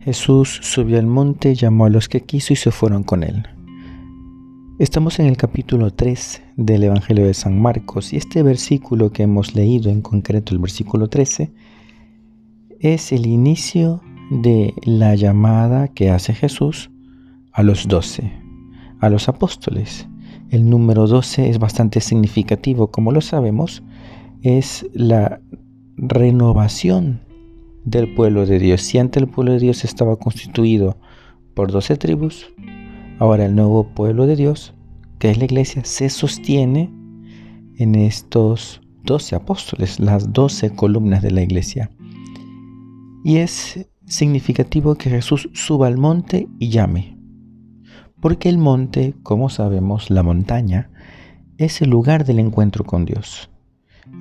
Jesús subió al monte, llamó a los que quiso y se fueron con él. Estamos en el capítulo 3 del Evangelio de San Marcos y este versículo que hemos leído, en concreto el versículo 13, es el inicio de la llamada que hace Jesús a los doce, a los apóstoles. El número 12 es bastante significativo, como lo sabemos, es la renovación del pueblo de Dios. Si antes el pueblo de Dios estaba constituido por doce tribus, ahora el nuevo pueblo de Dios, que es la iglesia, se sostiene en estos doce apóstoles, las doce columnas de la iglesia. Y es significativo que Jesús suba al monte y llame. Porque el monte, como sabemos, la montaña, es el lugar del encuentro con Dios.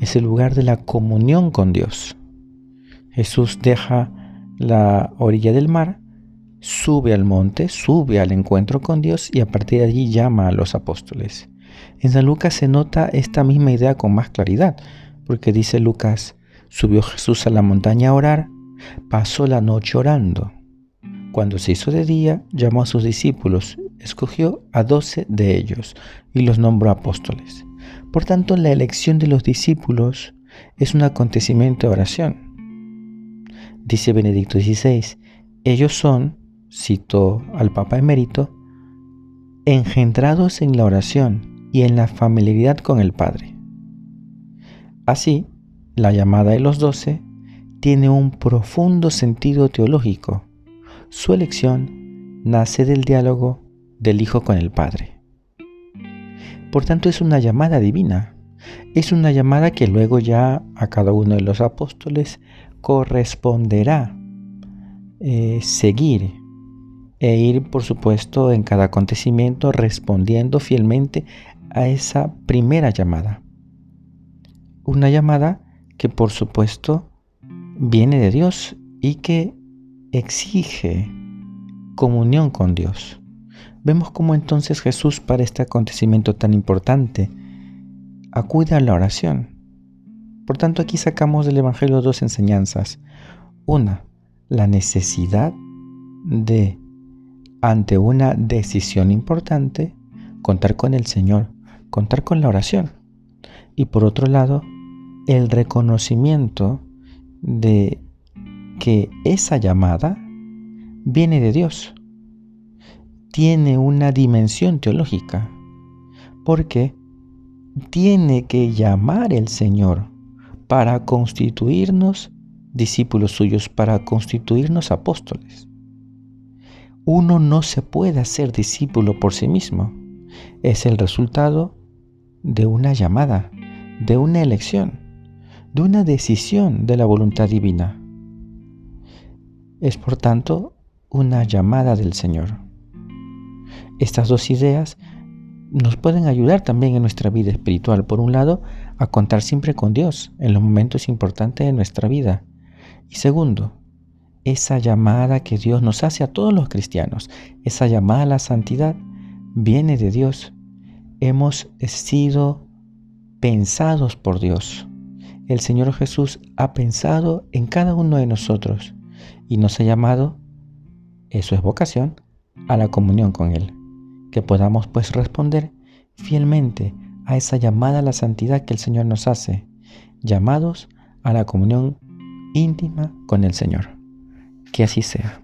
Es el lugar de la comunión con Dios. Jesús deja la orilla del mar, sube al monte, sube al encuentro con Dios y a partir de allí llama a los apóstoles. En San Lucas se nota esta misma idea con más claridad, porque dice Lucas, subió Jesús a la montaña a orar, pasó la noche orando. Cuando se hizo de día, llamó a sus discípulos, escogió a doce de ellos y los nombró apóstoles. Por tanto, la elección de los discípulos es un acontecimiento de oración Dice Benedicto XVI, ellos son, cito al Papa emérito, engendrados en la oración y en la familiaridad con el Padre. Así, la llamada de los doce tiene un profundo sentido teológico. Su elección nace del diálogo del Hijo con el Padre. Por tanto, es una llamada divina. Es una llamada que luego ya a cada uno de los apóstoles corresponderá eh, seguir e ir, por supuesto, en cada acontecimiento respondiendo fielmente a esa primera llamada. Una llamada que, por supuesto, viene de Dios y que exige comunión con Dios. Vemos cómo entonces Jesús para este acontecimiento tan importante acude a la oración por tanto, aquí sacamos del Evangelio dos enseñanzas. Una, la necesidad de, ante una decisión importante, contar con el Señor, contar con la oración. Y por otro lado, el reconocimiento de que esa llamada viene de Dios. Tiene una dimensión teológica, porque tiene que llamar el Señor para constituirnos discípulos suyos, para constituirnos apóstoles. Uno no se puede hacer discípulo por sí mismo. Es el resultado de una llamada, de una elección, de una decisión de la voluntad divina. Es por tanto una llamada del Señor. Estas dos ideas nos pueden ayudar también en nuestra vida espiritual. Por un lado, a contar siempre con Dios en los momentos importantes de nuestra vida. Y segundo, esa llamada que Dios nos hace a todos los cristianos, esa llamada a la santidad, viene de Dios. Hemos sido pensados por Dios. El Señor Jesús ha pensado en cada uno de nosotros y nos ha llamado, eso es vocación, a la comunión con Él que podamos pues responder fielmente a esa llamada a la santidad que el Señor nos hace, llamados a la comunión íntima con el Señor. Que así sea.